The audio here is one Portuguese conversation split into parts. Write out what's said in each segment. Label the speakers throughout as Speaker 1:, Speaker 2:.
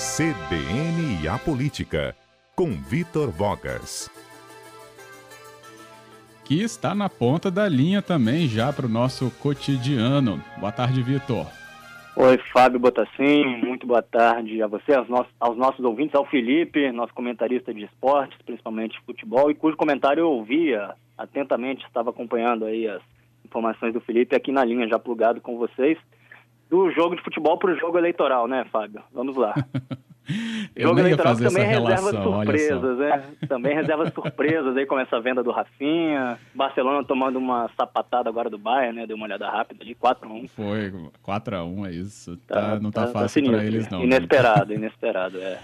Speaker 1: CBN e a Política, com Vitor Vogas.
Speaker 2: Que está na ponta da linha também já para o nosso cotidiano. Boa tarde, Vitor.
Speaker 3: Oi, Fábio Botassin, muito boa tarde a você, aos nossos, aos nossos ouvintes, ao Felipe, nosso comentarista de esportes, principalmente futebol, e cujo comentário eu ouvia atentamente, estava acompanhando aí as informações do Felipe aqui na linha, já plugado com vocês do jogo de futebol para o jogo eleitoral, né, Fábio? Vamos lá.
Speaker 2: o jogo eleitoral também reserva
Speaker 3: surpresas, né? Também reserva surpresas aí, com essa venda do Rafinha. Barcelona tomando uma sapatada agora do Bayern, né? Deu uma olhada rápida ali, 4x1.
Speaker 2: Foi, 4x1 é isso. Tá, tá, não tá, tá fácil
Speaker 3: tá
Speaker 2: para eles, não.
Speaker 3: Inesperado, inesperado, é.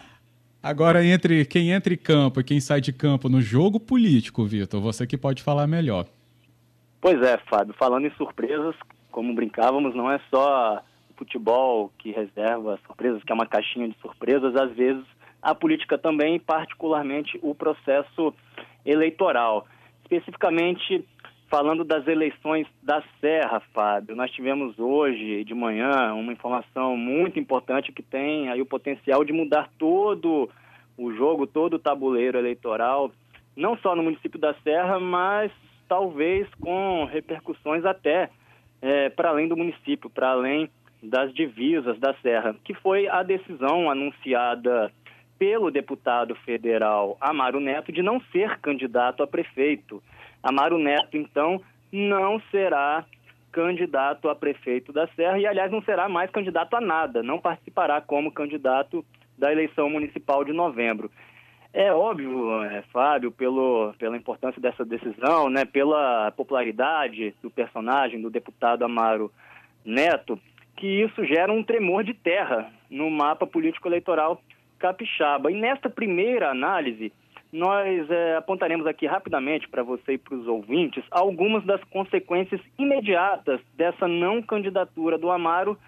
Speaker 2: Agora, entre quem entra em campo e quem sai de campo no jogo político, Vitor, você que pode falar melhor.
Speaker 3: Pois é, Fábio, falando em surpresas, como brincávamos, não é só futebol que reserva surpresas, que é uma caixinha de surpresas, às vezes a política também, particularmente o processo eleitoral. Especificamente falando das eleições da Serra, Fábio, nós tivemos hoje de manhã uma informação muito importante que tem aí o potencial de mudar todo o jogo, todo o tabuleiro eleitoral, não só no município da Serra, mas talvez com repercussões até é, para além do município, para além das divisas da Serra, que foi a decisão anunciada pelo deputado federal Amaro Neto de não ser candidato a prefeito. Amaro Neto, então, não será candidato a prefeito da Serra e, aliás, não será mais candidato a nada, não participará como candidato da eleição municipal de novembro. É óbvio, é, Fábio, pelo, pela importância dessa decisão, né, pela popularidade do personagem, do deputado Amaro Neto, que isso gera um tremor de terra no mapa político-eleitoral capixaba. E nesta primeira análise, nós é, apontaremos aqui rapidamente para você e para os ouvintes algumas das consequências imediatas dessa não candidatura do Amaro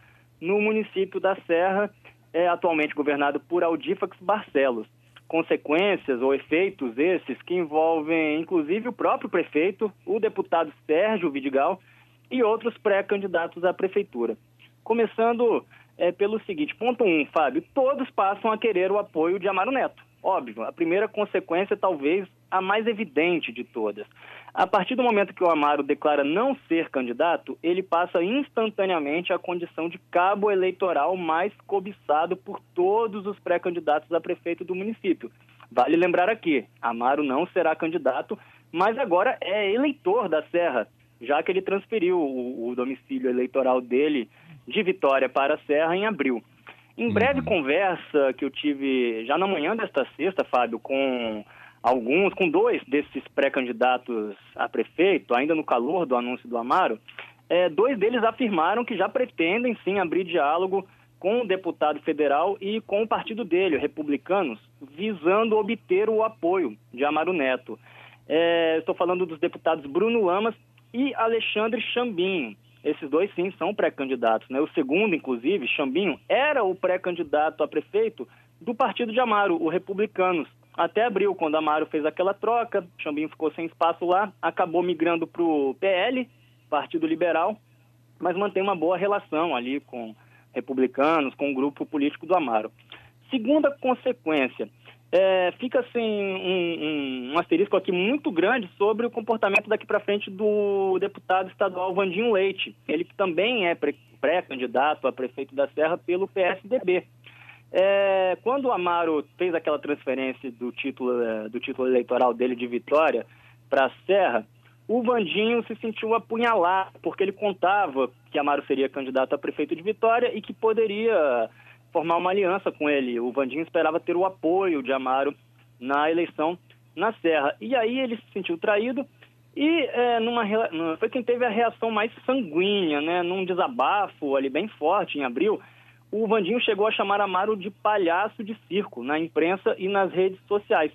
Speaker 3: no município da Serra, é, atualmente governado por Aldifax Barcelos. Consequências ou efeitos esses que envolvem inclusive o próprio prefeito, o deputado Sérgio Vidigal e outros pré-candidatos à prefeitura. Começando é, pelo seguinte, ponto um, Fábio, todos passam a querer o apoio de Amaro Neto. Óbvio, a primeira consequência talvez a mais evidente de todas. A partir do momento que o Amaro declara não ser candidato, ele passa instantaneamente à condição de cabo eleitoral mais cobiçado por todos os pré-candidatos a prefeito do município. Vale lembrar aqui, Amaro não será candidato, mas agora é eleitor da Serra, já que ele transferiu o, o domicílio eleitoral dele de Vitória para a Serra em abril. Em breve uhum. conversa que eu tive já na manhã desta sexta, Fábio, com alguns, com dois desses pré-candidatos a prefeito, ainda no calor do anúncio do Amaro, é, dois deles afirmaram que já pretendem sim abrir diálogo com o deputado federal e com o partido dele, republicanos, visando obter o apoio de Amaro Neto. É, estou falando dos deputados Bruno Lamas e Alexandre Chambinho. Esses dois, sim, são pré-candidatos. Né? O segundo, inclusive, Chambinho, era o pré-candidato a prefeito do partido de Amaro, o Republicanos. Até abril, quando Amaro fez aquela troca, Chambinho ficou sem espaço lá, acabou migrando para o PL, Partido Liberal, mas mantém uma boa relação ali com republicanos, com o grupo político do Amaro. Segunda consequência, é, fica assim um, um, um, asterisco aqui muito grande sobre o comportamento daqui para frente do deputado estadual Vandinho Leite. Ele que também é pré-candidato a prefeito da Serra pelo PSDB. É, quando o Amaro fez aquela transferência do título, é, do título eleitoral dele de Vitória para a Serra, o Vandinho se sentiu apunhalado, porque ele contava que Amaro seria candidato a prefeito de Vitória e que poderia formar uma aliança com ele. O Vandinho esperava ter o apoio de Amaro na eleição na Serra. E aí ele se sentiu traído e é, numa, foi quem teve a reação mais sanguínea, né? Num desabafo ali bem forte em abril, o Vandinho chegou a chamar Amaro de palhaço de circo na imprensa e nas redes sociais.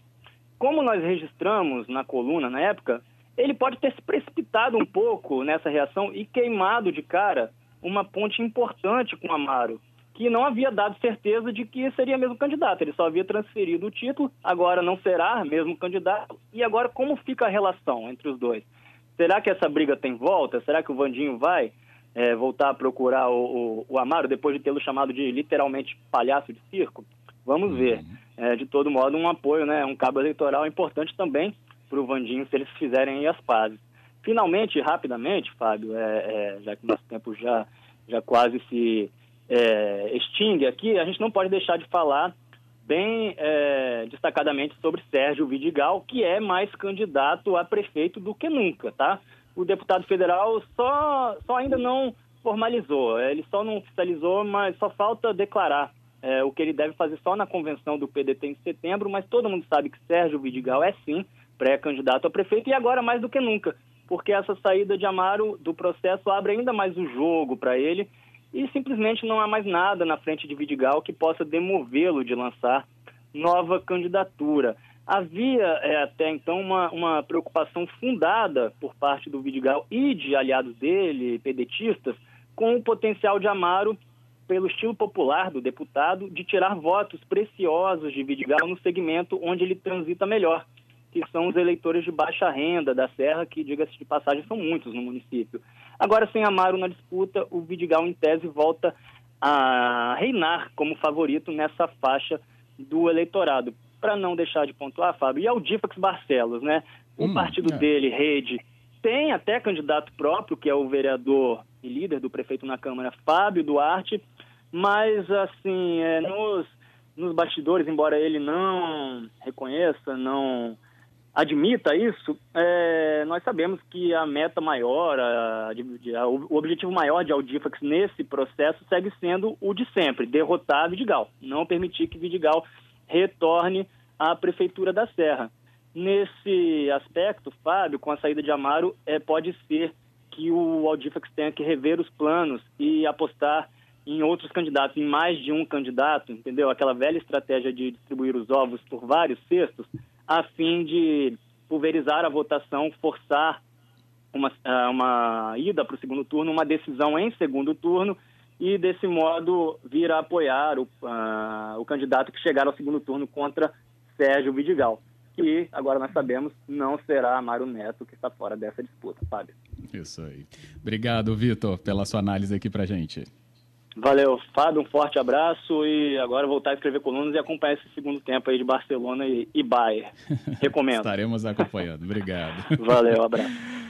Speaker 3: Como nós registramos na coluna na época, ele pode ter se precipitado um pouco nessa reação e queimado de cara uma ponte importante com Amaro, que não havia dado certeza de que seria mesmo candidato. Ele só havia transferido o título, agora não será mesmo candidato. E agora como fica a relação entre os dois? Será que essa briga tem volta? Será que o Vandinho vai é, voltar a procurar o, o, o Amaro depois de tê-lo chamado de literalmente palhaço de circo? Vamos ver. É, de todo modo, um apoio, né, um cabo eleitoral importante também para o Vandinho se eles fizerem as pazes. Finalmente, rapidamente, Fábio, é, é, já que nosso tempo já, já quase se é, extingue aqui, a gente não pode deixar de falar bem é, destacadamente sobre Sérgio Vidigal, que é mais candidato a prefeito do que nunca, tá? O deputado federal só, só ainda não formalizou, ele só não oficializou, mas só falta declarar é, o que ele deve fazer só na convenção do PDT em setembro, mas todo mundo sabe que Sérgio Vidigal é sim pré-candidato a prefeito e agora mais do que nunca, porque essa saída de Amaro do processo abre ainda mais o jogo para ele e simplesmente não há mais nada na frente de Vidigal que possa demovê-lo de lançar nova candidatura. Havia é, até então uma, uma preocupação fundada por parte do Vidigal e de aliados dele, pedetistas, com o potencial de Amaro, pelo estilo popular do deputado, de tirar votos preciosos de Vidigal no segmento onde ele transita melhor, que são os eleitores de baixa renda da Serra, que, diga-se de passagem, são muitos no município. Agora, sem Amaro na disputa, o Vidigal, em tese, volta a reinar como favorito nessa faixa do eleitorado. Para não deixar de pontuar, Fábio, e Aldifax Barcelos, né? O hum, partido é. dele, Rede, tem até candidato próprio, que é o vereador e líder do prefeito na Câmara, Fábio Duarte, mas, assim, é, nos, nos bastidores, embora ele não reconheça, não admita isso, é, nós sabemos que a meta maior, a, a, o objetivo maior de Audifax nesse processo segue sendo o de sempre, derrotar Vidigal, não permitir que Vidigal retorne à Prefeitura da Serra. Nesse aspecto, Fábio, com a saída de Amaro, é, pode ser que o Audifax tenha que rever os planos e apostar em outros candidatos, em mais de um candidato, entendeu? Aquela velha estratégia de distribuir os ovos por vários cestos, a fim de pulverizar a votação, forçar uma, ah, uma ida para o segundo turno, uma decisão em segundo turno e, desse modo, vir a apoiar o, uh, o candidato que chegar ao segundo turno contra Sérgio Vidigal, que agora nós sabemos não será Mário Neto, que está fora dessa disputa, Fábio.
Speaker 2: Isso aí. Obrigado, Vitor, pela sua análise aqui para gente.
Speaker 3: Valeu, Fábio, um forte abraço e agora voltar a escrever colunas e acompanhar esse segundo tempo aí de Barcelona e, e Bayern. Recomendo.
Speaker 2: Estaremos acompanhando. Obrigado.
Speaker 3: Valeu, abraço.